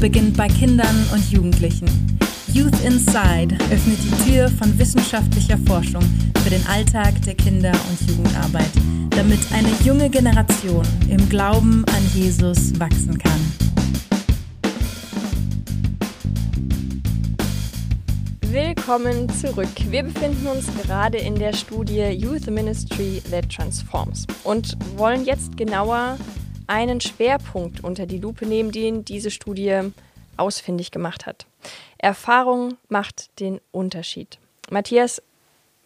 beginnt bei Kindern und Jugendlichen. Youth Inside öffnet die Tür von wissenschaftlicher Forschung für den Alltag der Kinder- und Jugendarbeit, damit eine junge Generation im Glauben an Jesus wachsen kann. Willkommen zurück. Wir befinden uns gerade in der Studie Youth Ministry That Transforms und wollen jetzt genauer einen Schwerpunkt unter die Lupe nehmen, den diese Studie ausfindig gemacht hat. Erfahrung macht den Unterschied. Matthias,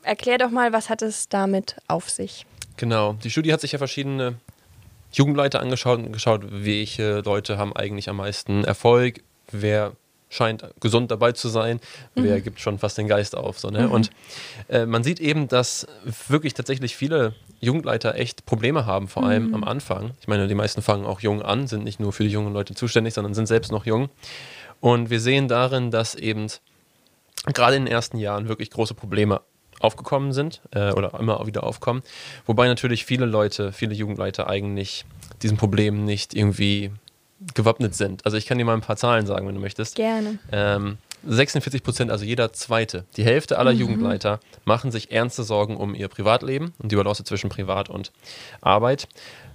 erklär doch mal, was hat es damit auf sich? Genau, die Studie hat sich ja verschiedene Jugendleiter angeschaut und geschaut, welche Leute haben eigentlich am meisten Erfolg, wer scheint gesund dabei zu sein, mhm. wer gibt schon fast den Geist auf. So, ne? Mhm. Und äh, man sieht eben, dass wirklich tatsächlich viele Jugendleiter echt Probleme haben, vor allem mhm. am Anfang. Ich meine, die meisten fangen auch jung an, sind nicht nur für die jungen Leute zuständig, sondern sind selbst noch jung. Und wir sehen darin, dass eben gerade in den ersten Jahren wirklich große Probleme aufgekommen sind äh, oder immer wieder aufkommen. Wobei natürlich viele Leute, viele Jugendleiter eigentlich diesen Problemen nicht irgendwie gewappnet sind. Also ich kann dir mal ein paar Zahlen sagen, wenn du möchtest. Gerne. Ähm, 46 Prozent, also jeder zweite, die Hälfte aller mhm. Jugendleiter machen sich ernste Sorgen um ihr Privatleben und die Balance zwischen Privat und Arbeit.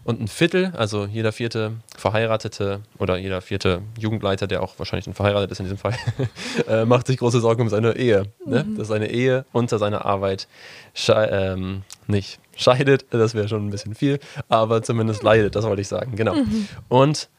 Und ein Viertel, also jeder vierte Verheiratete oder jeder vierte Jugendleiter, der auch wahrscheinlich ein verheiratet ist in diesem Fall, äh, macht sich große Sorgen um seine Ehe. Ne? Mhm. Dass seine Ehe unter seiner Arbeit ähm, nicht scheidet, das wäre schon ein bisschen viel, aber zumindest leidet, das wollte ich sagen, genau. Mhm. Und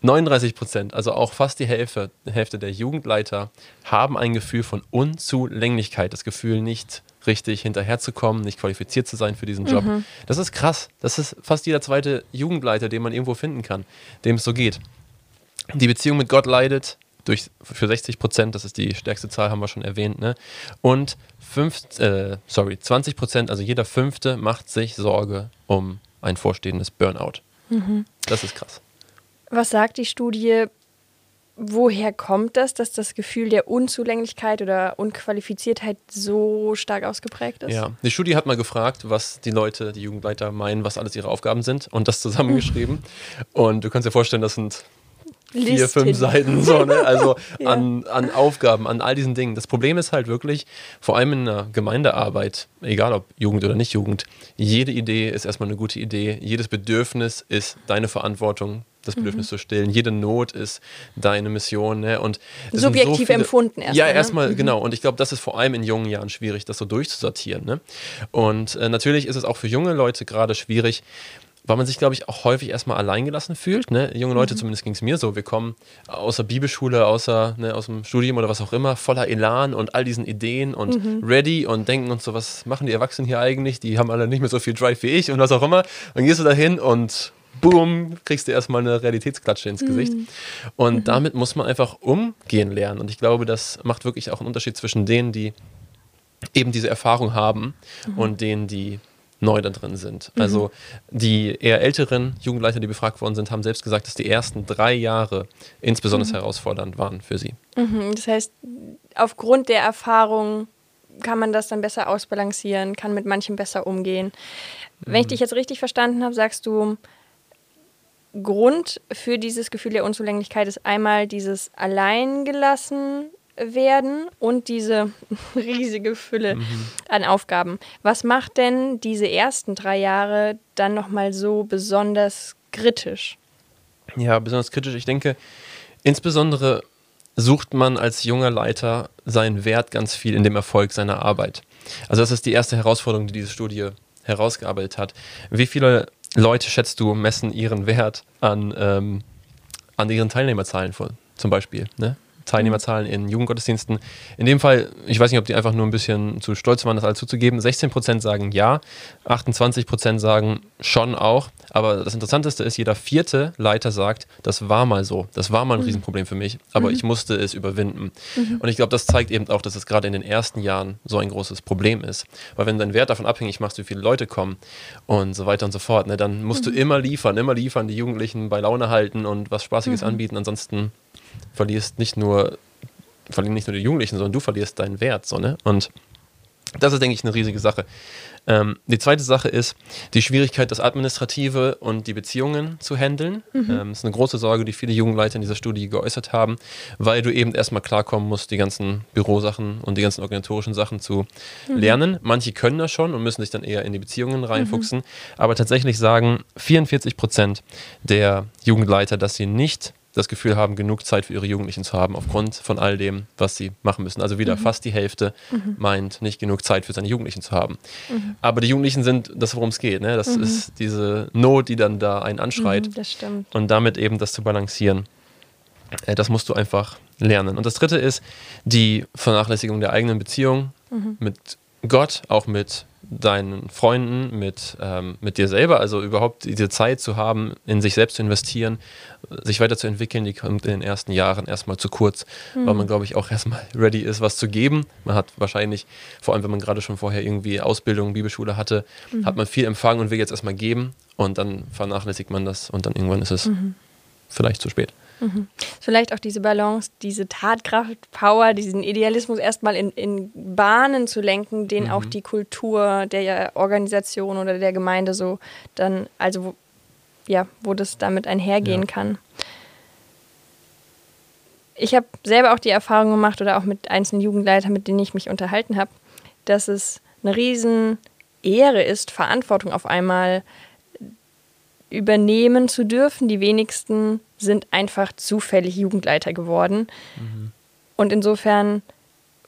39 Prozent, also auch fast die Hälfte, Hälfte der Jugendleiter, haben ein Gefühl von Unzulänglichkeit, das Gefühl, nicht richtig hinterherzukommen, nicht qualifiziert zu sein für diesen Job. Mhm. Das ist krass. Das ist fast jeder zweite Jugendleiter, den man irgendwo finden kann, dem es so geht. Die Beziehung mit Gott leidet durch, für 60 Prozent, das ist die stärkste Zahl, haben wir schon erwähnt. Ne? Und fünf, äh, sorry, 20 Prozent, also jeder Fünfte, macht sich Sorge um ein vorstehendes Burnout. Mhm. Das ist krass. Was sagt die Studie? Woher kommt das, dass das Gefühl der Unzulänglichkeit oder Unqualifiziertheit so stark ausgeprägt ist? Ja, die Studie hat mal gefragt, was die Leute, die Jugendleiter meinen, was alles ihre Aufgaben sind und das zusammengeschrieben. und du kannst dir vorstellen, das sind vier, Listin. fünf Seiten, so, ne? Also ja. an, an Aufgaben, an all diesen Dingen. Das Problem ist halt wirklich, vor allem in einer Gemeindearbeit, egal ob Jugend oder nicht Jugend, jede Idee ist erstmal eine gute Idee. Jedes Bedürfnis ist deine Verantwortung das Bedürfnis mhm. zu stillen. Jede Not ist deine Mission. Ne? Und Subjektiv so viele, empfunden erstmal. Ja, ne? erstmal, ne? genau. Und ich glaube, das ist vor allem in jungen Jahren schwierig, das so durchzusortieren. Ne? Und äh, natürlich ist es auch für junge Leute gerade schwierig, weil man sich, glaube ich, auch häufig erstmal alleingelassen fühlt. Ne? Junge Leute, mhm. zumindest ging es mir so, wir kommen aus der Bibelschule, außer, ne, aus dem Studium oder was auch immer, voller Elan und all diesen Ideen und mhm. ready und denken uns so, was machen die Erwachsenen hier eigentlich? Die haben alle nicht mehr so viel Drive wie ich und was auch immer. Dann gehst du da hin und boom, kriegst du erstmal eine Realitätsklatsche ins Gesicht. Mhm. Und mhm. damit muss man einfach umgehen lernen. Und ich glaube, das macht wirklich auch einen Unterschied zwischen denen, die eben diese Erfahrung haben mhm. und denen, die neu da drin sind. Mhm. Also die eher älteren Jugendleiter, die befragt worden sind, haben selbst gesagt, dass die ersten drei Jahre insbesondere mhm. herausfordernd waren für sie. Das heißt, aufgrund der Erfahrung kann man das dann besser ausbalancieren, kann mit manchen besser umgehen. Wenn ich dich jetzt richtig verstanden habe, sagst du, Grund für dieses Gefühl der Unzulänglichkeit ist einmal dieses Alleingelassen werden und diese riesige Fülle mhm. an Aufgaben. Was macht denn diese ersten drei Jahre dann nochmal so besonders kritisch? Ja, besonders kritisch. Ich denke, insbesondere sucht man als junger Leiter seinen Wert ganz viel in dem Erfolg seiner Arbeit. Also das ist die erste Herausforderung, die diese Studie herausgearbeitet hat. Wie viele Leute, schätzt du, messen ihren Wert an, ähm, an ihren Teilnehmerzahlen vor, zum Beispiel. Ne? Teilnehmerzahlen in Jugendgottesdiensten. In dem Fall, ich weiß nicht, ob die einfach nur ein bisschen zu stolz waren, das alles zuzugeben. 16% sagen ja, 28% sagen schon auch. Aber das Interessanteste ist, jeder vierte Leiter sagt, das war mal so. Das war mal ein mhm. Riesenproblem für mich, aber mhm. ich musste es überwinden. Mhm. Und ich glaube, das zeigt eben auch, dass es gerade in den ersten Jahren so ein großes Problem ist. Weil wenn dein Wert davon abhängig machst, wie viele Leute kommen und so weiter und so fort, ne, dann musst du mhm. immer liefern, immer liefern, die Jugendlichen bei Laune halten und was Spaßiges mhm. anbieten. Ansonsten verlierst nicht nur, verlieren nicht nur die Jugendlichen, sondern du verlierst deinen Wert. So, ne? Und Das ist, denke ich, eine riesige Sache. Ähm, die zweite Sache ist die Schwierigkeit, das Administrative und die Beziehungen zu handeln. Mhm. Ähm, das ist eine große Sorge, die viele Jugendleiter in dieser Studie geäußert haben, weil du eben erstmal klarkommen musst, die ganzen Bürosachen und die ganzen organisatorischen Sachen zu mhm. lernen. Manche können das schon und müssen sich dann eher in die Beziehungen reinfuchsen. Mhm. Aber tatsächlich sagen 44 Prozent der Jugendleiter, dass sie nicht das Gefühl haben, genug Zeit für ihre Jugendlichen zu haben, aufgrund von all dem, was sie machen müssen. Also wieder mhm. fast die Hälfte mhm. meint, nicht genug Zeit für seine Jugendlichen zu haben. Mhm. Aber die Jugendlichen sind das, worum es geht. Ne? Das mhm. ist diese Not, die dann da einen anschreit. Mhm, das stimmt. Und damit eben das zu balancieren. Äh, das musst du einfach lernen. Und das dritte ist die Vernachlässigung der eigenen Beziehung mhm. mit Gott, auch mit deinen Freunden, mit, ähm, mit dir selber, also überhaupt diese Zeit zu haben, in sich selbst zu investieren, sich weiterzuentwickeln, die kommt in den ersten Jahren erstmal zu kurz, mhm. weil man, glaube ich, auch erstmal ready ist, was zu geben. Man hat wahrscheinlich, vor allem wenn man gerade schon vorher irgendwie Ausbildung, Bibelschule hatte, mhm. hat man viel empfangen und will jetzt erstmal geben und dann vernachlässigt man das und dann irgendwann ist es mhm. vielleicht zu spät. Mhm. Vielleicht auch diese Balance, diese Tatkraft, Power, diesen Idealismus erstmal in, in Bahnen zu lenken, den mhm. auch die Kultur der Organisation oder der Gemeinde so dann, also wo, ja, wo das damit einhergehen ja. kann. Ich habe selber auch die Erfahrung gemacht oder auch mit einzelnen Jugendleitern, mit denen ich mich unterhalten habe, dass es eine riesen Ehre ist, Verantwortung auf einmal übernehmen zu dürfen. Die wenigsten sind einfach zufällig Jugendleiter geworden. Mhm. Und insofern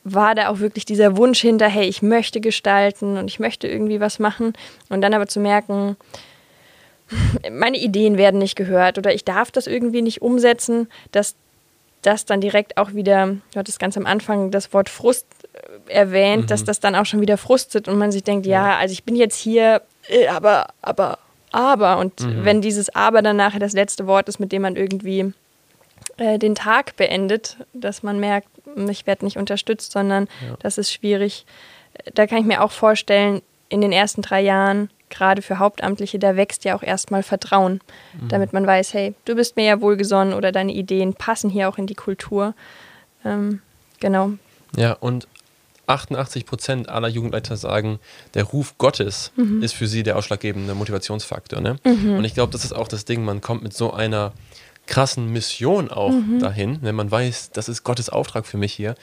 war da auch wirklich dieser Wunsch hinter, hey, ich möchte gestalten und ich möchte irgendwie was machen. Und dann aber zu merken, meine Ideen werden nicht gehört oder ich darf das irgendwie nicht umsetzen, dass das dann direkt auch wieder, du hattest ganz am Anfang das Wort Frust äh, erwähnt, mhm. dass das dann auch schon wieder frustet und man sich denkt, ja, also ich bin jetzt hier, äh, aber, aber aber. Und mhm. wenn dieses Aber dann nachher das letzte Wort ist, mit dem man irgendwie äh, den Tag beendet, dass man merkt, ich werde nicht unterstützt, sondern ja. das ist schwierig. Da kann ich mir auch vorstellen, in den ersten drei Jahren, gerade für Hauptamtliche, da wächst ja auch erstmal Vertrauen, mhm. damit man weiß, hey, du bist mir ja wohlgesonnen oder deine Ideen passen hier auch in die Kultur. Ähm, genau. Ja, und 88 Prozent aller Jugendleiter sagen, der Ruf Gottes mhm. ist für sie der ausschlaggebende Motivationsfaktor. Ne? Mhm. Und ich glaube, das ist auch das Ding, man kommt mit so einer krassen Mission auch mhm. dahin, wenn man weiß, das ist Gottes Auftrag für mich hier.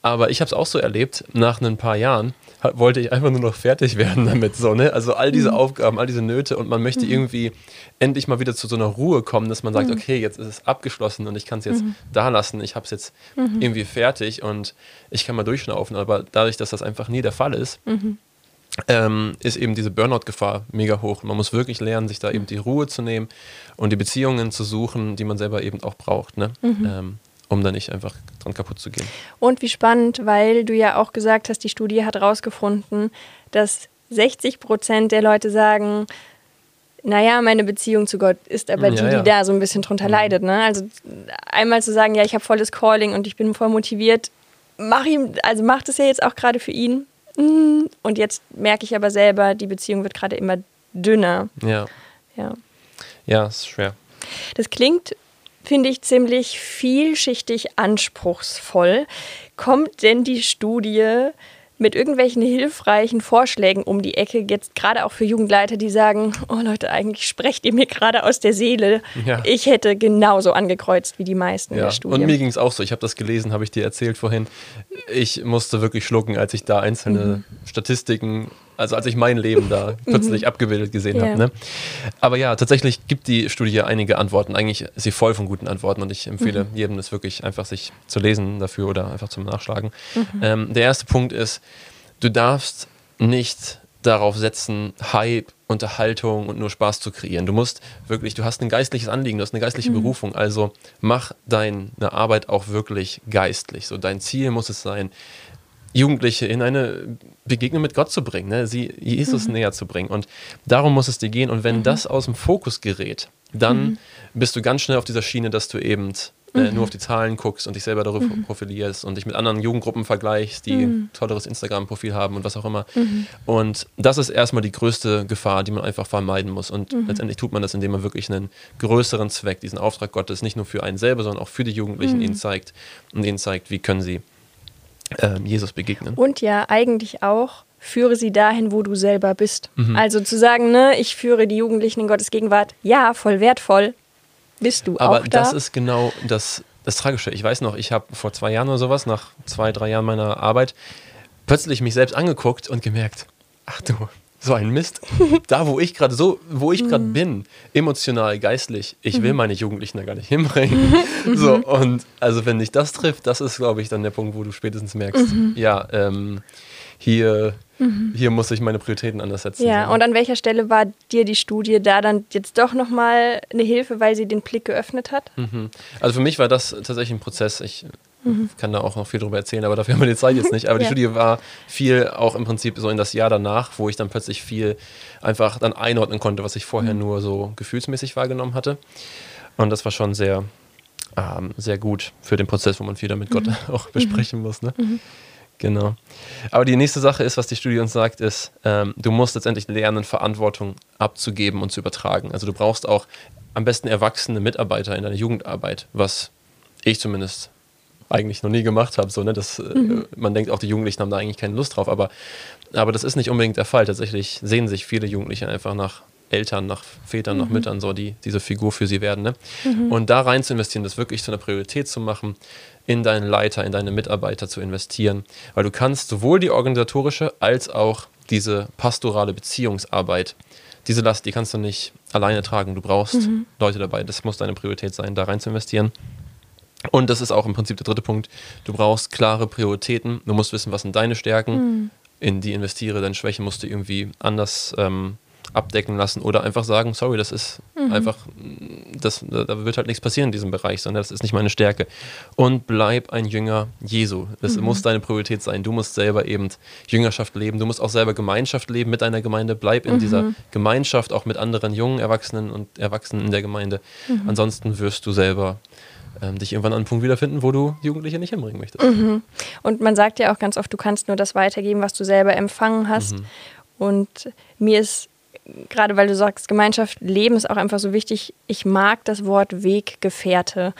Aber ich habe es auch so erlebt, nach ein paar Jahren wollte ich einfach nur noch fertig werden damit. So, ne? Also all diese mhm. Aufgaben, all diese Nöte und man möchte mhm. irgendwie endlich mal wieder zu so einer Ruhe kommen, dass man sagt, mhm. okay, jetzt ist es abgeschlossen und ich kann es jetzt mhm. da lassen, ich habe es jetzt mhm. irgendwie fertig und ich kann mal durchschnaufen. Aber dadurch, dass das einfach nie der Fall ist. Ähm, ist eben diese Burnout-Gefahr mega hoch. Man muss wirklich lernen, sich da eben die Ruhe zu nehmen und die Beziehungen zu suchen, die man selber eben auch braucht. Ne? Ähm, um da nicht einfach dran kaputt zu gehen. Und wie spannend, weil du ja auch gesagt hast, die Studie hat herausgefunden, dass 60 Prozent der Leute sagen, naja, meine Beziehung zu Gott ist aber die, ja, ja. die da so ein bisschen drunter mhm. leidet. Ne? Also einmal zu sagen, ja, ich habe volles Calling und ich bin voll motiviert, mach ihm, also macht es ja jetzt auch gerade für ihn. Mhm. Und jetzt merke ich aber selber, die Beziehung wird gerade immer dünner. Ja. Ja. Ja, ist schwer. Das klingt finde ich ziemlich vielschichtig anspruchsvoll. Kommt denn die Studie mit irgendwelchen hilfreichen Vorschlägen um die Ecke, jetzt gerade auch für Jugendleiter, die sagen, oh Leute, eigentlich sprecht ihr mir gerade aus der Seele. Ja. Ich hätte genauso angekreuzt wie die meisten ja. in der Studie. Und mir ging es auch so. Ich habe das gelesen, habe ich dir erzählt vorhin. Ich musste wirklich schlucken, als ich da einzelne mhm. Statistiken also als ich mein Leben da plötzlich mhm. abgebildet gesehen yeah. habe. Ne? Aber ja, tatsächlich gibt die Studie einige Antworten. Eigentlich ist sie voll von guten Antworten und ich empfehle mhm. jedem, das wirklich einfach sich zu lesen dafür oder einfach zum Nachschlagen. Mhm. Ähm, der erste Punkt ist, du darfst nicht darauf setzen, Hype, Unterhaltung und nur Spaß zu kreieren. Du musst wirklich, du hast ein geistliches Anliegen, du hast eine geistliche mhm. Berufung, also mach deine Arbeit auch wirklich geistlich. So dein Ziel muss es sein, Jugendliche in eine Begegnung mit Gott zu bringen, ne? sie Jesus mhm. näher zu bringen. Und darum muss es dir gehen. Und wenn mhm. das aus dem Fokus gerät, dann mhm. bist du ganz schnell auf dieser Schiene, dass du eben äh, nur mhm. auf die Zahlen guckst und dich selber darüber mhm. profilierst und dich mit anderen Jugendgruppen vergleichst, die mhm. tolleres Instagram-Profil haben und was auch immer. Und das ist erstmal die größte Gefahr, die man einfach vermeiden muss. Und letztendlich tut man das, indem man wirklich einen größeren Zweck, diesen Auftrag Gottes, nicht nur für einen selber, sondern auch für die Jugendlichen ihnen zeigt und ihnen zeigt, wie können sie ähm, Jesus begegnen. Und ja, eigentlich auch, führe sie dahin, wo du selber bist. Also zu sagen, ne, ich führe die Jugendlichen in Gottes Gegenwart, ja, voll wertvoll, bist du Aber auch da. das ist genau das, das Tragische. Ich weiß noch, ich habe vor zwei Jahren oder sowas, nach zwei, drei Jahren meiner Arbeit, plötzlich mich selbst angeguckt und gemerkt, ach du, so ein Mist. Da, wo ich gerade so, wo ich gerade bin, emotional, geistlich, ich will meine Jugendlichen da gar nicht hinbringen. so, und also wenn dich das trifft, das ist, glaube ich, dann der Punkt, wo du spätestens merkst, ja, ähm, hier, hier muss ich meine Prioritäten anders setzen. ja, so. und an welcher Stelle war dir die Studie da dann jetzt doch nochmal eine Hilfe, weil sie den Blick geöffnet hat? Mhm. Also für mich war das tatsächlich ein Prozess. Ich kann da auch noch viel drüber erzählen, aber dafür haben wir die Zeit jetzt nicht. Aber die Ja. Studie war viel auch im Prinzip so in das Jahr danach, wo ich dann plötzlich viel einfach dann einordnen konnte, was ich vorher nur so gefühlsmäßig wahrgenommen hatte. Und das war schon sehr, ähm, sehr gut für den Prozess, wo man viel damit Gott auch besprechen muss. Ne? Genau. Aber die nächste Sache ist, was die Studie uns sagt, ist, ähm, du musst letztendlich lernen, Verantwortung abzugeben und zu übertragen. Also du brauchst auch am besten erwachsene Mitarbeiter in deiner Jugendarbeit, was ich zumindest eigentlich noch nie gemacht habe. So, ne? das, äh, Man denkt auch, die Jugendlichen haben da eigentlich keine Lust drauf, aber, aber das ist nicht unbedingt der Fall. Tatsächlich sehen sich viele Jugendliche einfach nach Eltern, nach Vätern, nach Müttern, so die diese Figur für sie werden. Ne? Und da rein zu investieren, das wirklich zu einer Priorität zu machen, in deinen Leiter, in deine Mitarbeiter zu investieren, weil du kannst sowohl die organisatorische als auch diese pastorale Beziehungsarbeit, diese Last, die kannst du nicht alleine tragen. Du brauchst Leute dabei. Das muss deine Priorität sein, da rein zu investieren. Und das ist auch im Prinzip der dritte Punkt. Du brauchst klare Prioritäten. Du musst wissen, was sind deine Stärken. In die investiere. Deine Schwächen musst du irgendwie anders ähm, abdecken lassen oder einfach sagen, sorry, das ist einfach, das, da wird halt nichts passieren in diesem Bereich, sondern das ist nicht meine Stärke. Und bleib ein Jünger Jesu. Das muss deine Priorität sein. Du musst selber eben Jüngerschaft leben. Du musst auch selber Gemeinschaft leben mit deiner Gemeinde. Bleib in dieser Gemeinschaft auch mit anderen jungen Erwachsenen und Erwachsenen in der Gemeinde. Ansonsten wirst du selber ähm, dich irgendwann an einen Punkt wiederfinden, wo du Jugendliche nicht hinbringen möchtest. Und man sagt ja auch ganz oft, du kannst nur das weitergeben, was du selber empfangen hast. Und mir ist, gerade weil du sagst, Gemeinschaft leben ist auch einfach so wichtig, ich mag das Wort Weggefährte.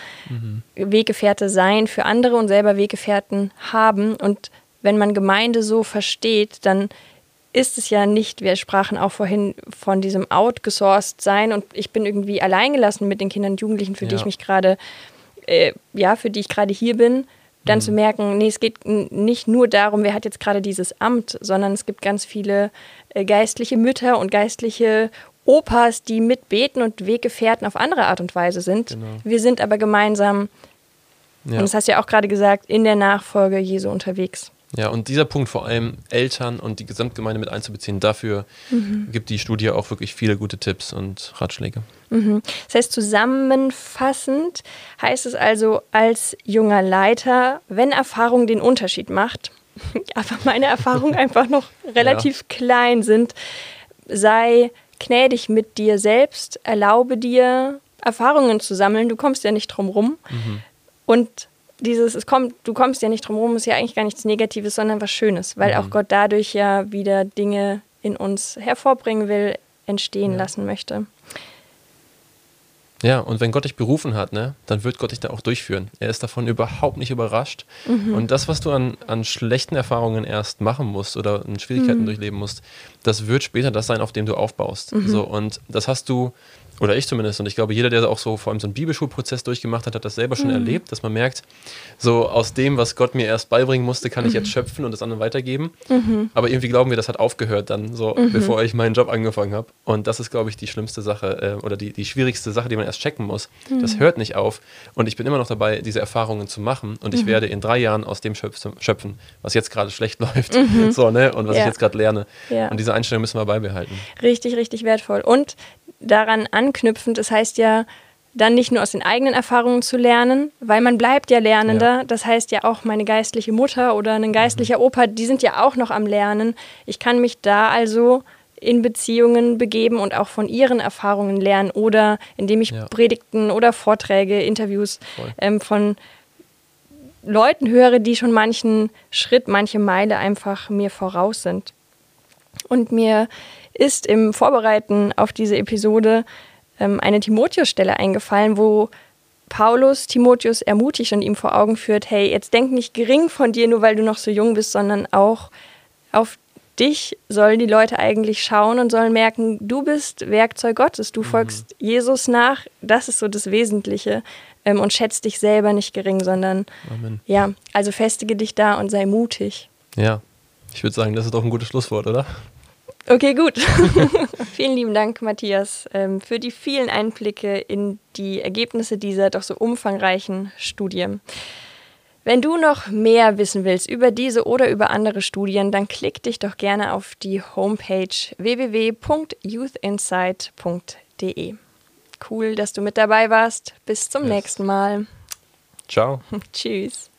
Weggefährte sein für andere und selber Weggefährten haben. Und wenn man Gemeinde so versteht, dann ist es ja nicht, wir sprachen auch vorhin von diesem outgesourced sein und ich bin irgendwie alleingelassen mit den Kindern und Jugendlichen, für die Ja. ich mich gerade äh, ja, für die ich gerade hier bin, dann zu merken, nee, es geht nicht nur darum, wer hat jetzt gerade dieses Amt, sondern es gibt ganz viele äh, geistliche Mütter und geistliche Opas, die mitbeten und Weggefährten auf andere Art und Weise sind. Genau. Wir sind aber gemeinsam, Ja. und das hast du ja auch gerade gesagt, in der Nachfolge Jesu unterwegs. Ja, und dieser Punkt vor allem Eltern und die Gesamtgemeinde mit einzubeziehen, dafür gibt die Studie auch wirklich viele gute Tipps und Ratschläge. Das heißt, zusammenfassend heißt es also als junger Leiter, wenn Erfahrung den Unterschied macht, aber meine Erfahrungen einfach noch relativ klein sind, sei gnädig mit dir selbst, erlaube dir Erfahrungen zu sammeln, du kommst ja nicht drum rum. Und dieses, es kommt, du kommst ja nicht drum rum, ist ja eigentlich gar nichts Negatives, sondern was Schönes, weil auch Gott dadurch ja wieder Dinge in uns hervorbringen will, entstehen lassen möchte. Ja, und wenn Gott dich berufen hat, ne, dann wird Gott dich da auch durchführen. Er ist davon überhaupt nicht überrascht. Und das, was du an, an schlechten Erfahrungen erst machen musst oder in Schwierigkeiten durchleben musst, das wird später das sein, auf dem du aufbaust. So, und das hast du, oder ich zumindest, und ich glaube, jeder, der auch so vor allem so einen Bibelschulprozess durchgemacht hat, hat das selber schon erlebt, dass man merkt, so aus dem, was Gott mir erst beibringen musste, kann ich jetzt schöpfen und das anderen weitergeben. Aber irgendwie glauben wir, das hat aufgehört dann, so bevor ich meinen Job angefangen habe. Und das ist, glaube ich, die schlimmste Sache äh, oder die, die schwierigste Sache, die man erst checken muss. Das hört nicht auf. Und ich bin immer noch dabei, diese Erfahrungen zu machen. Und ich werde in drei Jahren aus dem schöpfen, schöpfen was jetzt gerade schlecht läuft. So, ne? Und was Ja. ich jetzt gerade lerne. Ja. Und diese Einstellung müssen wir beibehalten. Richtig, richtig wertvoll. Und daran anknüpfend, es heißt ja, dann nicht nur aus den eigenen Erfahrungen zu lernen, weil man bleibt ja Lernender. Ja. Das heißt ja auch meine geistliche Mutter oder ein geistlicher Opa, die sind ja auch noch am Lernen. Ich kann mich da also in Beziehungen begeben und auch von ihren Erfahrungen lernen oder indem ich Ja. Predigten oder Vorträge, Interviews ähm, von Leuten höre, die schon manchen Schritt, manche Meile einfach mir voraus sind. Und mir ist im Vorbereiten auf diese Episode ähm, eine Timotheus-Stelle eingefallen, wo Paulus Timotheus ermutigt und ihm vor Augen führt, hey, jetzt denk nicht gering von dir, nur weil du noch so jung bist, sondern auch auf dich sollen die Leute eigentlich schauen und sollen merken, du bist Werkzeug Gottes, du folgst mhm. Jesus nach, das ist so das Wesentliche ähm, und schätzt dich selber nicht gering, sondern Amen. ja, also festige dich da und sei mutig. Ja, ich würde sagen, das ist doch ein gutes Schlusswort, oder? Okay, gut. Vielen lieben Dank, Matthias, ähm, für die vielen Einblicke in die Ergebnisse dieser doch so umfangreichen Studie. Wenn du noch mehr wissen willst über diese oder über andere Studien, dann klick dich doch gerne auf die Homepage www.youthinsight.de. Cool, dass du mit dabei warst. Bis zum yes. nächsten Mal. Ciao. Tschüss.